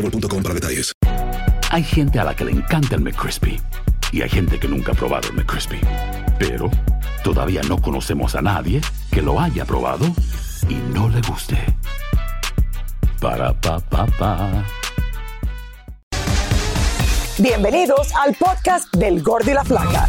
boostmobile.com para detalles. Hay gente a la que le encanta el McCrispy y hay gente que nunca ha probado el McCrispy. Pero todavía no conocemos a nadie que lo haya probado y no le guste. Para pa pa pa. Bienvenidos al podcast del Gordo y la Flaca.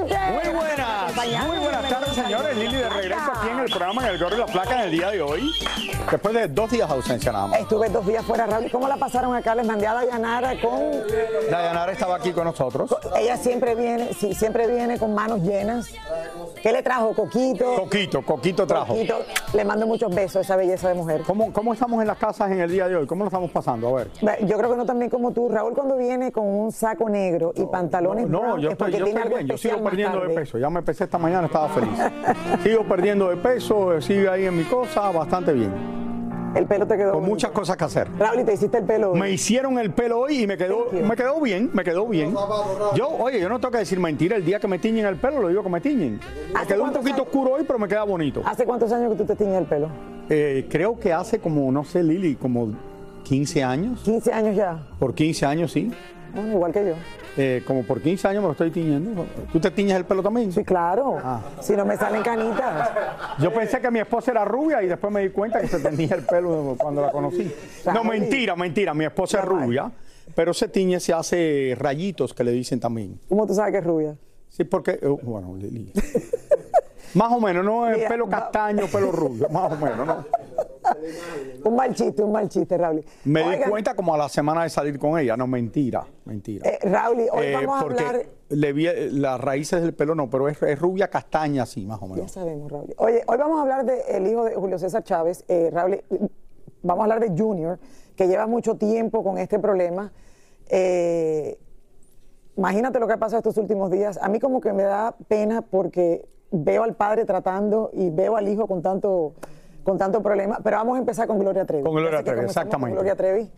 Muy buenas, muy buenas tardes señores, Lili de regreso aquí en el programa en el Gordo y la Placa en el día de hoy, después de dos días de ausencia nada más. Estuve dos días fuera, Raúl. ¿Cómo la pasaron acá? Les mandé a Dayanara con... Dayanara estaba aquí con nosotros. Ella siempre viene, sí, siempre viene con manos llenas. ¿Qué le trajo? Coquito. Coquito, Coquito trajo. Coquito. Le mando muchos besos a esa belleza de mujer. ¿Cómo, ¿Cómo estamos en las casas en el día de hoy? ¿Cómo lo estamos pasando? A ver. Yo creo que no tan bien como tú. Raúl cuando viene con un saco negro y pantalones No, brown yo es estoy, porque yo tiene estoy algo bien, especial perdiendo de peso. Ya me empecé esta mañana, estaba feliz. sigo perdiendo de peso, sigo ahí en mi cosa, bastante bien. El pelo te quedó Con bonito. muchas cosas que hacer. Raúl, y te hiciste el pelo. hoy. Me hicieron el pelo hoy y me quedó, me quedó bien, me quedó bien. Yo, oye, yo no tengo que decir mentira. El día que me tiñen el pelo, lo digo que me tiñen. Me ¿Hace quedó un poquito años? oscuro hoy, pero me queda bonito. ¿Hace cuántos años que tú te tiñes el pelo? Eh, creo que hace como, no sé, Lili, como 15 años. 15 años ya. Por 15 años, sí. Bueno, igual que yo. Eh, como por 15 años me lo estoy tiñendo. ¿Tú te tiñes el pelo también? Sí, claro. Ah. Si no me salen canitas. Yo pensé que mi esposa era rubia y después me di cuenta que se tenía el pelo cuando la conocí. No, mentira, mentira. Mi esposa es rubia, pero se tiñe, se hace rayitos que le dicen también. ¿Cómo tú sabes que es rubia? Sí, porque, eh, bueno, Lili. Más o menos, no es Mira, pelo va- castaño, pelo rubio, más o menos, ¿no? Un mal chiste, un mal chiste, Raúl. Me di cuenta como a la semana de salir con ella, no, mentira, mentira. Eh, Raúl, hoy Eh, vamos a hablar. le vi eh, las raíces del pelo, no, pero es, es rubia castaña, sí, más o Ya menos. sabemos, Raúl. Oye, hoy vamos a hablar del hijo de Julio César Chávez. Eh, Raúl, vamos a hablar de Junior, que lleva mucho tiempo con este problema. Eh, imagínate lo que ha pasado estos últimos días. A mí como que me da pena porque veo al padre tratando y veo al hijo con tanto, con tanto problema. Pero vamos a empezar con Gloria Trevi. Con Gloria Trevi, comenzamos con exactamente. Gloria Trevi,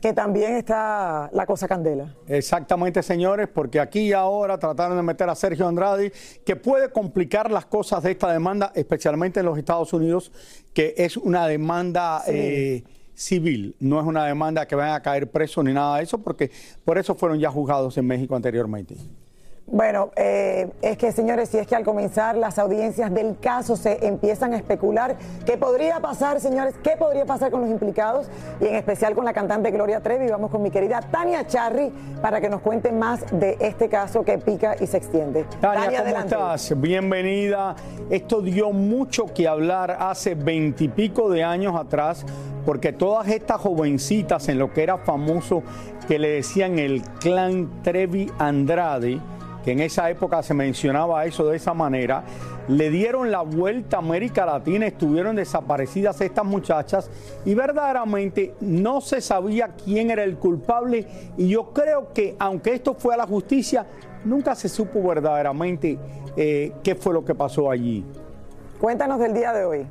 que también está la cosa candela. Exactamente, señores, porque aquí y ahora trataron de meter a Sergio Andrade, que puede complicar las cosas de esta demanda, especialmente en los Estados Unidos, que es una demanda eh, civil, no es una demanda que vayan a caer presos ni nada de eso, porque por eso fueron ya juzgados en México anteriormente. Bueno, eh, es que señores, si es que al comenzar las audiencias del caso se empiezan a especular qué podría pasar, señores, qué podría pasar con los implicados y en especial con la cantante Gloria Trevi. Vamos con mi querida Tania Charry para que nos cuente más de este caso que pica y se extiende. Tania, ¿cómo adelante. estás? Bienvenida. Esto dio mucho que hablar hace veintipico de años atrás, porque todas estas jovencitas en lo que era famoso, que le decían el clan Trevi Andrade, que en esa época se mencionaba eso de esa manera, le dieron la vuelta a América Latina, estuvieron desaparecidas estas muchachas y verdaderamente no se sabía quién era el culpable y yo creo que aunque esto fue a la justicia, nunca se supo verdaderamente eh, qué fue lo que pasó allí. Cuéntanos del día de hoy.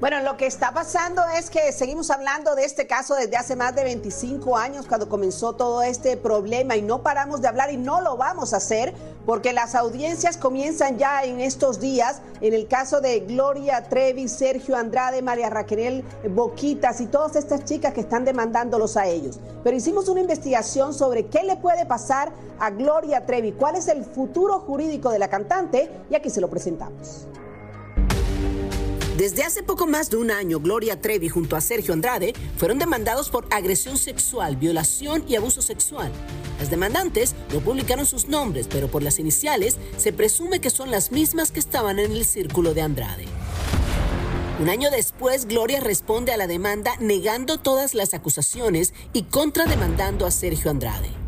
Bueno, lo que está pasando es que seguimos hablando de este caso desde hace más de 25 años cuando comenzó todo este problema y no paramos de hablar y no lo vamos a hacer porque las audiencias comienzan ya en estos días en el caso de Gloria Trevi, Sergio Andrade, María Raquel Boquitas y todas estas chicas que están demandándolos a ellos. Pero hicimos una investigación sobre qué le puede pasar a Gloria Trevi, cuál es el futuro jurídico de la cantante y aquí se lo presentamos. Desde hace poco más de un año, Gloria Trevi junto a Sergio Andrade fueron demandados por agresión sexual, violación y abuso sexual. Las demandantes no publicaron sus nombres, pero por las iniciales se presume que son las mismas que estaban en el círculo de Andrade. Un año después, Gloria responde a la demanda negando todas las acusaciones y contrademandando a Sergio Andrade.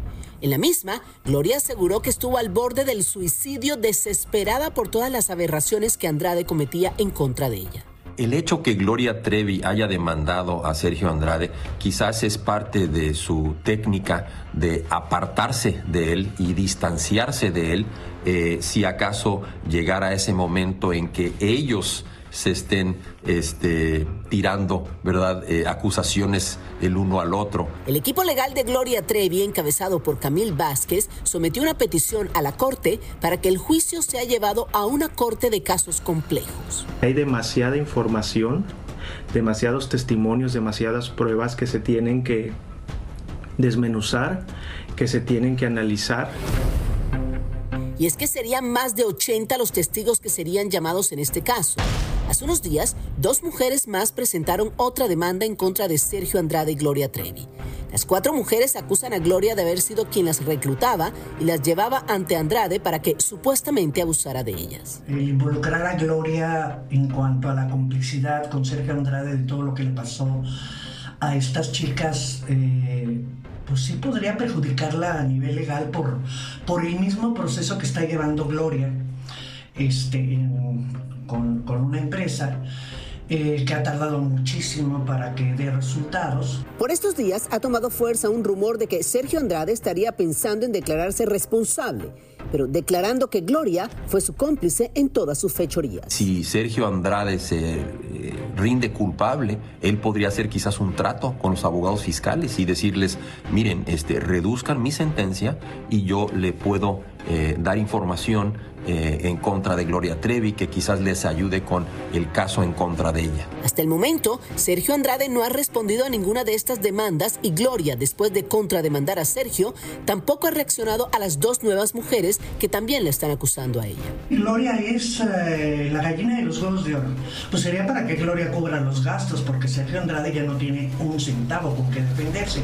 En la misma, Gloria aseguró que estuvo al borde del suicidio desesperada por todas las aberraciones que Andrade cometía en contra de ella. El hecho que Gloria Trevi haya demandado a Sergio Andrade quizás es parte de su técnica de apartarse de él y distanciarse de él eh, si acaso llegara ese momento en que ellos se estén este, tirando, ¿verdad?, eh, acusaciones el uno al otro. El equipo legal de Gloria Trevi, encabezado por Camil Vázquez, sometió una petición a la Corte para que el juicio sea llevado a una Corte de casos complejos. Hay demasiada información, demasiados testimonios, demasiadas pruebas que se tienen que desmenuzar, que se tienen que analizar. Y es que serían más de 80 los testigos que serían llamados en este caso. Hace unos días, dos mujeres más presentaron otra demanda en contra de Sergio Andrade y Gloria Trevi. Las cuatro mujeres acusan a Gloria de haber sido quien las reclutaba y las llevaba ante Andrade para que supuestamente abusara de ellas. involucrar a Gloria en cuanto a la complicidad con Sergio Andrade de todo lo que le pasó a estas chicas, eh, pues sí podría perjudicarla a nivel legal por, por el mismo proceso que está llevando Gloria este, con, una empresa eh, que ha tardado muchísimo para que dé resultados. Por estos días ha tomado fuerza un rumor de que Sergio Andrade estaría pensando en declararse responsable, pero declarando que Gloria fue su cómplice en todas sus fechorías. Si Sergio Andrade se eh, rinde culpable, él podría hacer quizás un trato con los abogados fiscales y decirles, miren, este, reduzcan mi sentencia y yo le puedo eh, dar información eh, en contra de Gloria Trevi que quizás les ayude con el caso en contra de ella. Hasta el momento, Sergio Andrade no ha respondido a ninguna de estas demandas y Gloria, después de contrademandar a Sergio, tampoco ha reaccionado a las dos nuevas mujeres que también le están acusando a ella. Gloria es eh, la gallina de los huevos de oro. Pues sería para que Gloria cubra los gastos porque Sergio Andrade ya no tiene un centavo con que defenderse.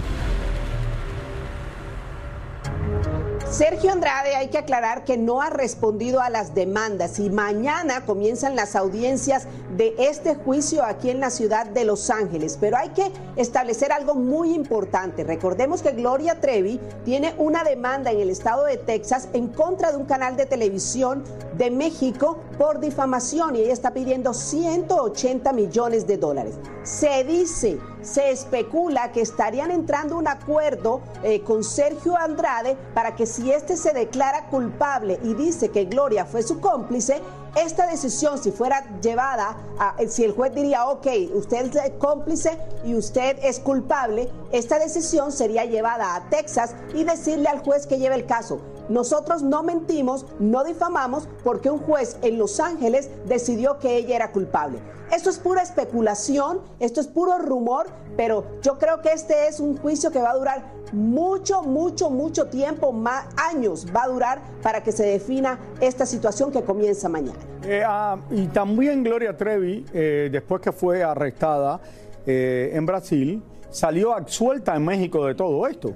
Sergio Andrade hay que aclarar que no ha respondido a las demandas y mañana comienzan las audiencias de este juicio aquí en la ciudad de Los Ángeles. Pero hay que establecer algo muy importante. Recordemos que Gloria Trevi tiene una demanda en el estado de Texas en contra de un canal de televisión de México por difamación y ella está pidiendo 180 millones de dólares. Se dice se especula que estarían entrando un acuerdo eh, con Sergio Andrade para que si este se declara culpable y dice que Gloria fue su cómplice, esta decisión, si fuera llevada, a, si el juez diría, ok, usted es cómplice y usted es culpable, esta decisión sería llevada a Texas y decirle al juez que lleve el caso. Nosotros no mentimos, no difamamos porque un juez en Los Ángeles decidió que ella era culpable. Esto es pura especulación, esto es puro rumor, pero yo creo que este es un juicio que va a durar mucho, mucho, mucho tiempo, años va a durar para que se defina esta situación que comienza mañana. Eh, ah, y también Gloria Trevi, eh, después que fue arrestada eh, en Brasil, salió absuelta en México de todo esto.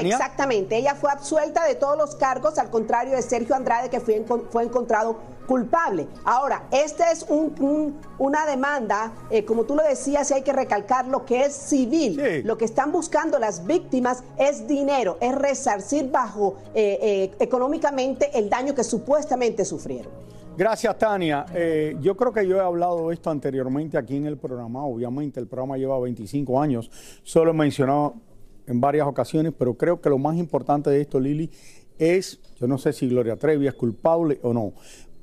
Exactamente, ella fue absuelta de todos los cargos, al contrario de Sergio Andrade, que fue, fue encontrado culpable. Ahora, esta es una demanda, eh, como tú lo decías, y hay que recalcar lo que es civil. Lo que están buscando las víctimas es dinero, es resarcir bajo eh, eh, económicamente el daño que supuestamente sufrieron. Gracias, Tania. yo creo que yo he hablado esto anteriormente aquí en el programa. Obviamente, el programa lleva 25 años. Solo he mencionado en varias ocasiones, pero creo que lo más importante de esto, Lili, es, yo no sé si Gloria Trevi es culpable o no,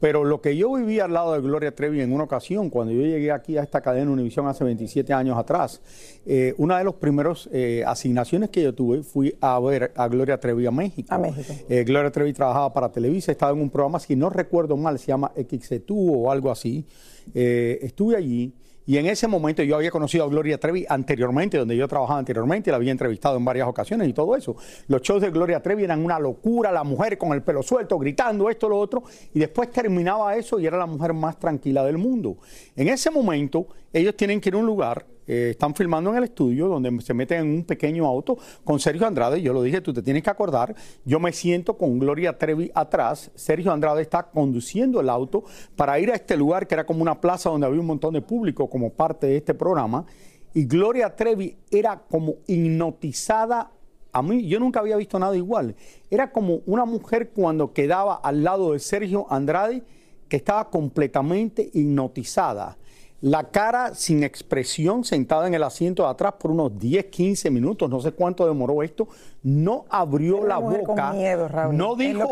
Pero lo que yo viví al lado de Gloria Trevi en una ocasión, cuando yo llegué aquí a esta cadena Univisión hace 27 años atrás, eh, una de las primeras eh, asignaciones que yo tuve fui a ver a Gloria Trevi a México. A México. Eh, Gloria Trevi trabajaba para Televisa, estaba en un programa, si no recuerdo mal, se llama XETU o algo así. Estuve allí y en ese momento yo había conocido a Gloria Trevi anteriormente, donde yo trabajaba anteriormente, la había entrevistado en varias ocasiones y todo eso. Los shows de Gloria Trevi eran una locura, la mujer con el pelo suelto, gritando esto, lo otro, y después terminaba eso y era la mujer más tranquila del mundo. En ese momento ellos tienen que ir a un lugar eh, están filmando en el estudio donde se meten en un pequeño auto con Sergio Andrade. Yo lo dije, tú te tienes que acordar. Yo me siento con Gloria Trevi atrás. Sergio Andrade está conduciendo el auto para ir a este lugar que era como una plaza donde había un montón de público como parte de este programa. Y Gloria Trevi era como hipnotizada. A mí, yo nunca había visto nada igual. Era como una mujer cuando quedaba al lado de Sergio Andrade que estaba completamente hipnotizada la cara sin expresión, sentada en el asiento de atrás por unos 10, 15 minutos, no sé cuánto demoró esto, no abrió Era la boca, miedo, Raúl, no dijo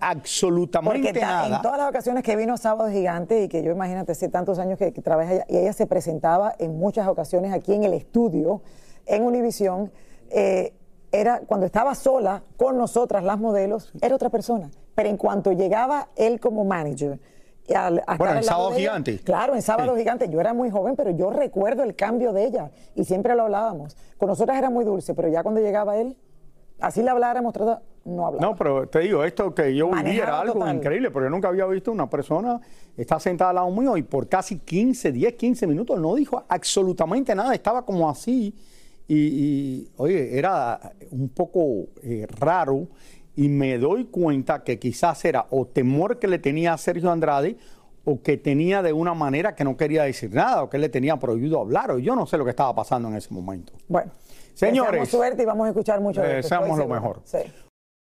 absolutamente Porque nada. en todas las ocasiones que vino Sábado Gigante y que yo imagínate hace tantos años que, que allá, y ella se presentaba en muchas ocasiones aquí en el estudio, en Univisión, eh, era cuando estaba sola con nosotras las modelos, era otra persona. Pero en cuanto llegaba él como manager, al- Bueno, en Sábado ella- Gigante. Claro, en Sábado Sí. Gigante. Yo era muy joven, pero yo recuerdo el cambio de ella y siempre lo hablábamos. Con nosotras era muy dulce, pero ya cuando llegaba él, así le habláramos, no hablaba. No, pero te digo, esto que yo viví Manejaba era algo total. increíble, porque yo nunca había visto una persona está sentada al lado mío y por casi 15, 10, 15 minutos no dijo absolutamente nada, estaba como así y, y, oye, era un poco eh, raro y me doy cuenta que quizás era o temor que le tenía a Sergio Andrade o que tenía de una manera que no quería decir nada o que le tenía prohibido hablar o yo no sé lo que estaba pasando en ese momento. Bueno, Señores, suerte y vamos a escuchar mucho de esto, deseamos lo mejor. Sí.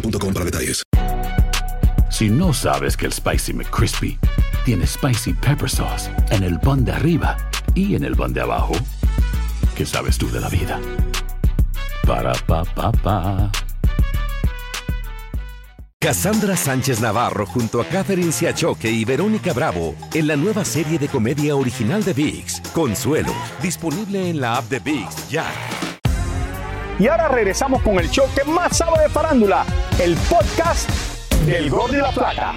para detalles. Si no sabes que el Spicy McCrispy tiene Spicy Pepper Sauce en el pan de arriba y en el pan de abajo, ¿qué sabes tú de la vida? Para, pa, pa, pa. Cassandra Sánchez Navarro junto a Catherine Siachoque y Verónica Bravo en la nueva serie de comedia original de VIX, Consuelo, disponible en la app de VIX ya. Y ahora regresamos con el show que más sabe de farándula, el podcast del Gol de la Plata.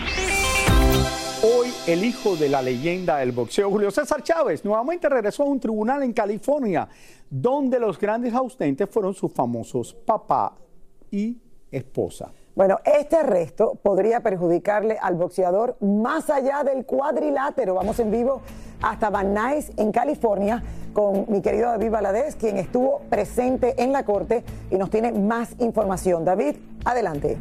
Hoy el hijo de la leyenda del boxeo, Julio César Chávez, nuevamente regresó a un tribunal en California, donde los grandes ausentes fueron sus famosos papá y esposa. Bueno, este arresto podría perjudicarle al boxeador más allá del cuadrilátero. Vamos en vivo hasta Van Nuys, en California, con mi querido David Valadez, quien estuvo presente en la corte y nos tiene más información. David, adelante.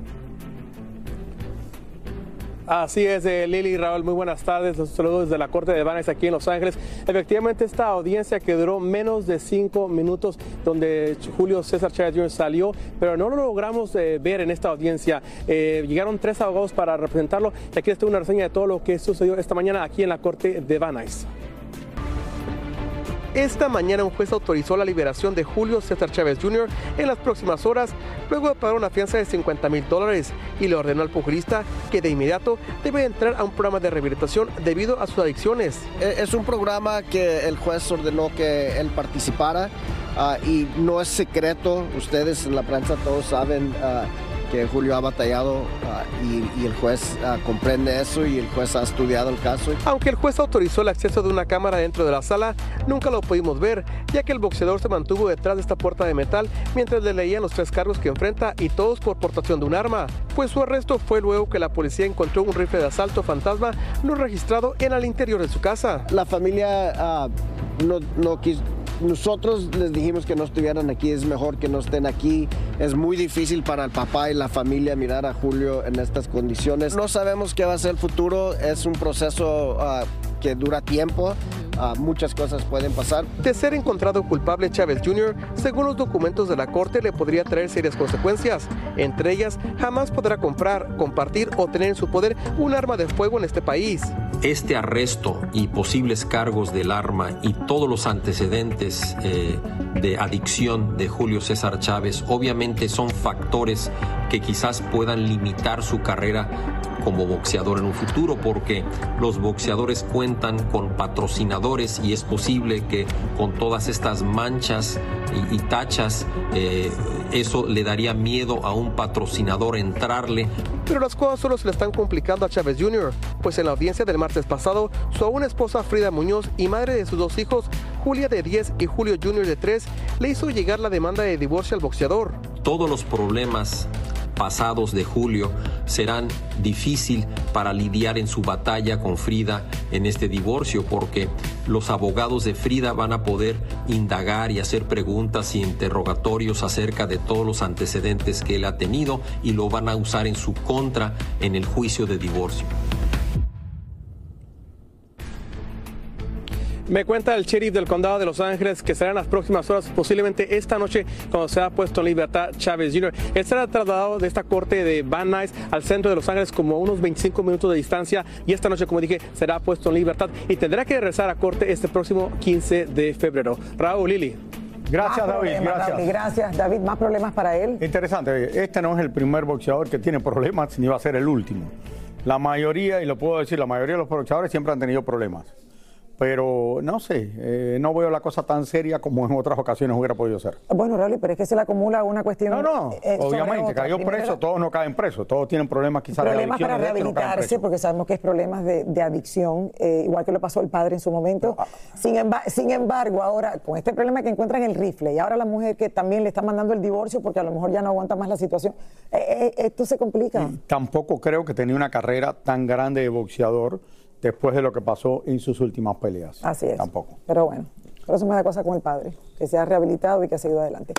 Así es, eh, Lili y Raúl, muy buenas tardes. Los saludos desde la Corte de Vanes aquí en Los Ángeles. Efectivamente, esta audiencia que duró menos de cinco minutos, donde Julio César Chávez Jr. salió, pero no lo logramos eh, ver en esta audiencia. Eh, llegaron tres abogados para representarlo y aquí está una reseña de todo lo que sucedió esta mañana aquí en la Corte de Van. Esta mañana un juez autorizó la liberación de Julio César Chávez Jr. en las próximas horas, luego de pagar una fianza de 50 mil dólares y le ordenó al pugilista que de inmediato debe entrar a un programa de rehabilitación debido a sus adicciones. Eh, Es un programa que el juez ordenó que él participara ah, y no es secreto, ustedes en la prensa todos saben ah, que Julio ha batallado ah, y, y el juez ah, comprende eso y el juez ha estudiado el caso. Aunque el juez autorizó el acceso de una cámara dentro de la sala, nunca lo pudimos ver, ya que el boxeador se mantuvo detrás de esta puerta de metal mientras le leían los tres cargos que enfrenta y todos por portación de un arma. Pues su arresto fue luego que la policía encontró un rifle de asalto fantasma no registrado en el interior de su casa. La familia ah, no, no quiso nosotros les dijimos que no estuvieran aquí, es mejor que no estén aquí. Es muy difícil para el papá y la familia mirar a Julio en estas condiciones. No sabemos qué va a ser el futuro, es un proceso ah, que dura tiempo. Ah, muchas cosas pueden pasar. De ser encontrado culpable Chávez Jr., según los documentos de la corte, le podría traer serias consecuencias. Entre ellas, jamás podrá comprar, compartir o tener en su poder un arma de fuego en este país. Este arresto y posibles cargos del arma y todos los antecedentes eh, de adicción de Julio César Chávez obviamente son factores que quizás puedan limitar su carrera como boxeador en un futuro porque los boxeadores cuentan con patrocinadores y es posible que con todas estas manchas y, y tachas eh, eso le daría miedo a un patrocinador entrarle. Pero las cosas solo se le están complicando a Chávez Jr., pues en la audiencia del martes pasado, su aún esposa Frida Muñoz y madre de sus dos hijos, Julia de 10 y Julio Jr. de 3, le hizo llegar la demanda de divorcio al boxeador. Todos los problemas pasados de Julio serán difícil para lidiar en su batalla con Frida en este divorcio porque los abogados de Frida van a poder indagar y hacer preguntas y interrogatorios acerca de todos los antecedentes que él ha tenido y lo van a usar en su contra en el juicio de divorcio. Me cuenta el sheriff del condado de Los Ángeles que será en las próximas horas, posiblemente esta noche, cuando sea puesto en libertad Chávez Jr. Él será trasladado de esta corte de Van Nuys al centro de Los Ángeles como a unos 25 minutos de distancia y esta noche, como dije, será puesto en libertad y tendrá que regresar a corte este próximo 15 de febrero. Raúl Lili. Gracias, Más David. problemas, Gracias. David, gracias, David. Más problemas para él. Interesante. Este no es el primer boxeador que tiene problemas, ni va a ser el último. La mayoría, y lo puedo decir, la mayoría de los boxeadores siempre han tenido problemas. Pero no sé, eh, no veo la cosa tan seria como en otras ocasiones hubiera podido ser. Bueno, Raúl, pero es que se le acumula una cuestión. No, no, eh, obviamente, cayó Primero, preso, todos no caen presos, todos tienen problemas quizás de Problemas adicción. para de este no rehabilitarse, porque sabemos que es problemas de, de adicción, eh, igual que lo pasó el padre en su momento. Ah. Sin, emba- sin embargo, ahora, con este problema que encuentran el rifle, y ahora la mujer que también le está mandando el divorcio porque a lo mejor ya no aguanta más la situación, eh, eh, esto se complica. Tampoco creo que tenía una carrera tan grande de boxeador después de lo que pasó en sus últimas peleas. Así es. Tampoco. Pero bueno, pero eso me da cosa con el padre, que se ha rehabilitado y que ha seguido adelante.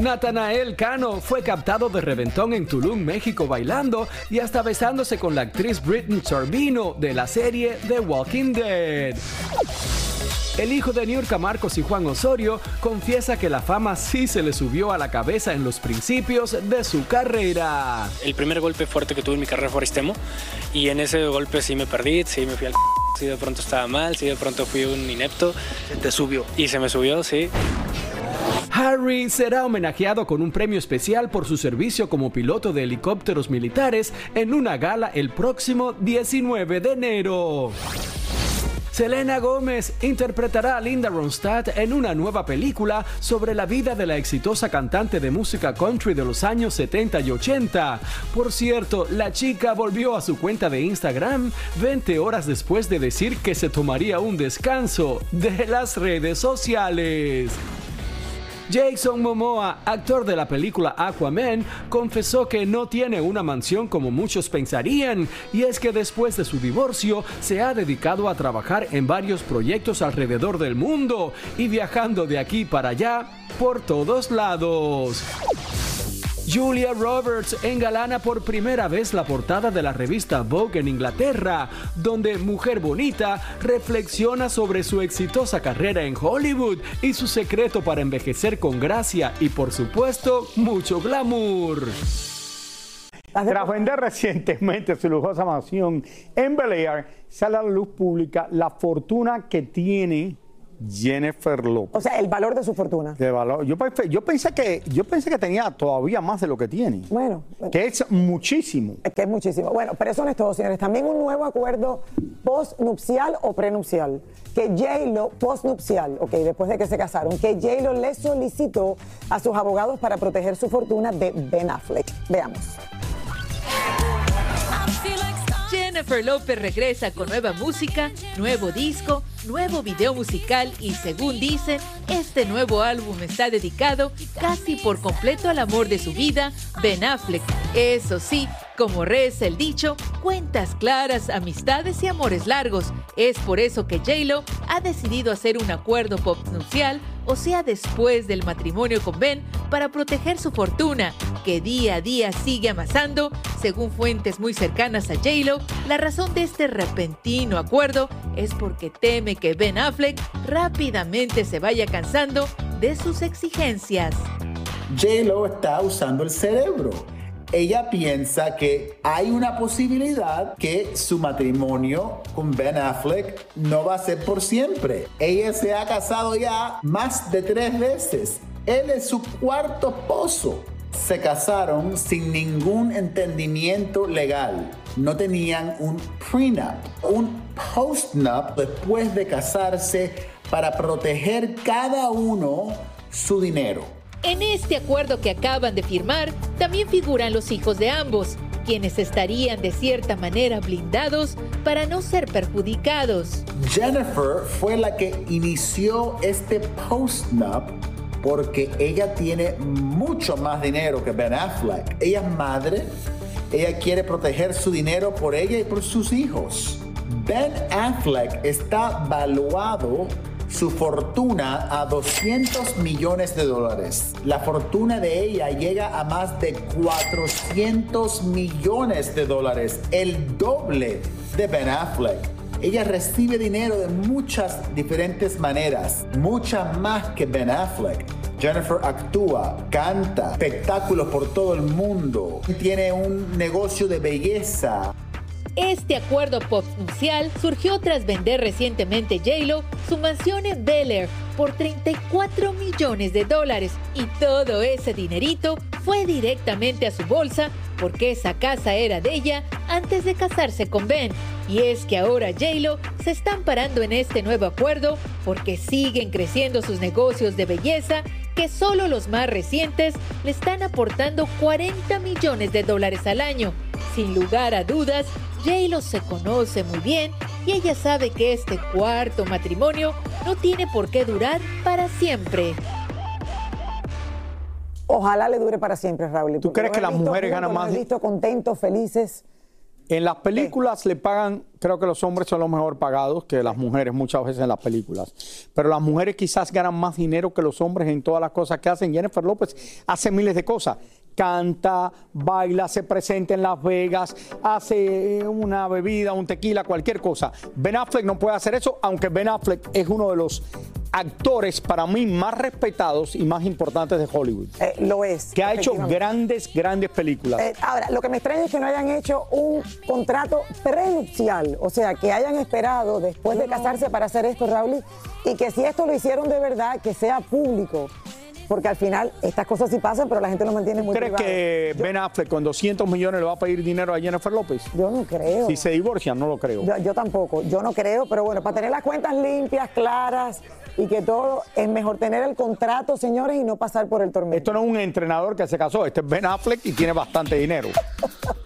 Natanael Cano fue captado de reventón en Tulum, México, bailando y hasta besándose con la actriz Britney Sorbino de la serie The Walking Dead. El hijo de Niurka Marcos y Juan Osorio confiesa que la fama sí se le subió a la cabeza en los principios de su carrera. El primer golpe fuerte que tuve en mi carrera fue Aristemo y en ese golpe sí me perdí, sí me fui al c***, sí de pronto estaba mal, sí de pronto fui un inepto. Se te subió. Y se me subió, sí. Harry será homenajeado con un premio especial por su servicio como piloto de helicópteros militares en una gala el próximo 19 de enero. Selena Gómez interpretará a Linda Ronstadt en una nueva película sobre la vida de la exitosa cantante de música country de los años 70 y 80. Por cierto, la chica volvió a su cuenta de Instagram 20 horas después de decir que se tomaría un descanso de las redes sociales. Jason Momoa, actor de la película Aquaman, confesó que no tiene una mansión como muchos pensarían, y es que después de su divorcio se ha dedicado a trabajar en varios proyectos alrededor del mundo y viajando de aquí para allá por todos lados. Julia Roberts engalana por primera vez la portada de la revista Vogue en Inglaterra, donde Mujer Bonita reflexiona sobre su exitosa carrera en Hollywood y su secreto para envejecer con gracia y por supuesto mucho glamour. Tras vender recientemente su lujosa mansión en Bel Air, sale a la luz pública la fortuna que tiene Jennifer López. O sea, el valor de su fortuna. De valor. Yo, pensé- yo pensé que yo pensé que tenía todavía más de lo que tiene. Bueno. Que es muchísimo. Es que es muchísimo. Bueno, pero eso no es todo, señores. También un nuevo acuerdo postnupcial o prenupcial. Que J-Lo, postnupcial, ok, después de que se casaron, que J-Lo le solicitó a sus abogados para proteger su fortuna de Ben Affleck. Veamos. Jennifer López regresa con nueva música, nuevo disco, nuevo video musical y según dicen, este nuevo álbum está dedicado casi por completo al amor de su vida, Ben Affleck. Eso sí, como reza el dicho, cuentas claras, amistades y amores largos. Es por eso que J-Lo ha decidido hacer un acuerdo postnupcial, o sea, después del matrimonio con Ben, para proteger su fortuna, que día a día sigue amasando. Según fuentes muy cercanas a J-Lo, la razón de este repentino acuerdo es porque teme que Ben Affleck rápidamente se vaya cansando de sus exigencias. J-Lo está usando el cerebro. Ella piensa que hay una posibilidad que su matrimonio con Ben Affleck no va a ser por siempre. Ella se ha casado ya más de tres veces. Él es su cuarto esposo. Se casaron sin ningún entendimiento legal. No tenían un prenup, un postnup después de casarse para proteger cada uno su dinero. En este acuerdo que acaban de firmar, también figuran los hijos de ambos, quienes estarían de cierta manera blindados para no ser perjudicados. Jennifer fue la que inició este postnup porque ella tiene mucho más dinero que Ben Affleck. Ella es madre, ella quiere proteger su dinero por ella y por sus hijos. Ben Affleck está valuado su fortuna a 200 millones de dólares. La fortuna de ella llega a más de 400 millones de dólares, el doble de Ben Affleck. Ella recibe dinero de muchas diferentes maneras, muchas más que Ben Affleck. Jennifer actúa, canta, espectáculos por todo el mundo, tiene un negocio de belleza, Este acuerdo postnupcial surgió tras vender recientemente J-Lo su mansión en Bel Air por 34 millones de dólares y todo ese dinerito fue directamente a su bolsa porque esa casa era de ella antes de casarse con Ben. Y es que ahora J-Lo se está amparando en este nuevo acuerdo porque siguen creciendo sus negocios de belleza que solo los más recientes le están aportando 40 millones de dólares al año. Sin lugar a dudas, J-Lo se conoce muy bien y ella sabe que este cuarto matrimonio no tiene por qué durar para siempre. Ojalá le dure para siempre, Raúl. ¿Tú crees que las mujeres ganan más? Los he visto contentos, felices. En las películas le pagan, creo que los hombres son los mejor pagados que las mujeres muchas veces en las películas. Pero las mujeres quizás ganan más dinero que los hombres en todas las cosas que hacen. Jennifer López hace miles de cosas. Canta, baila, se presenta en Las Vegas, hace una bebida, un tequila, cualquier cosa. Ben Affleck no puede hacer eso, aunque Ben Affleck es uno de los actores para mí más respetados y más importantes de Hollywood. Eh, lo es. Que ha hecho grandes, grandes películas. Eh, ahora, lo que me extraña es que no hayan hecho un contrato prenupcial, o sea, que hayan esperado después de casarse para hacer esto, Raúl, y que si esto lo hicieron de verdad, que sea público. Porque al final estas cosas sí pasan, pero la gente lo mantiene muy ¿Crees que Ben Affleck con 200 millones le va a pedir dinero a Jennifer López? Yo no creo. Si se divorcian, no lo creo. Yo, yo tampoco, yo no creo, pero bueno, para tener las cuentas limpias, claras y que todo, es mejor tener el contrato, señores, y no pasar por el tormento. Esto no es un entrenador que se casó, este es Ben Affleck y tiene bastante dinero.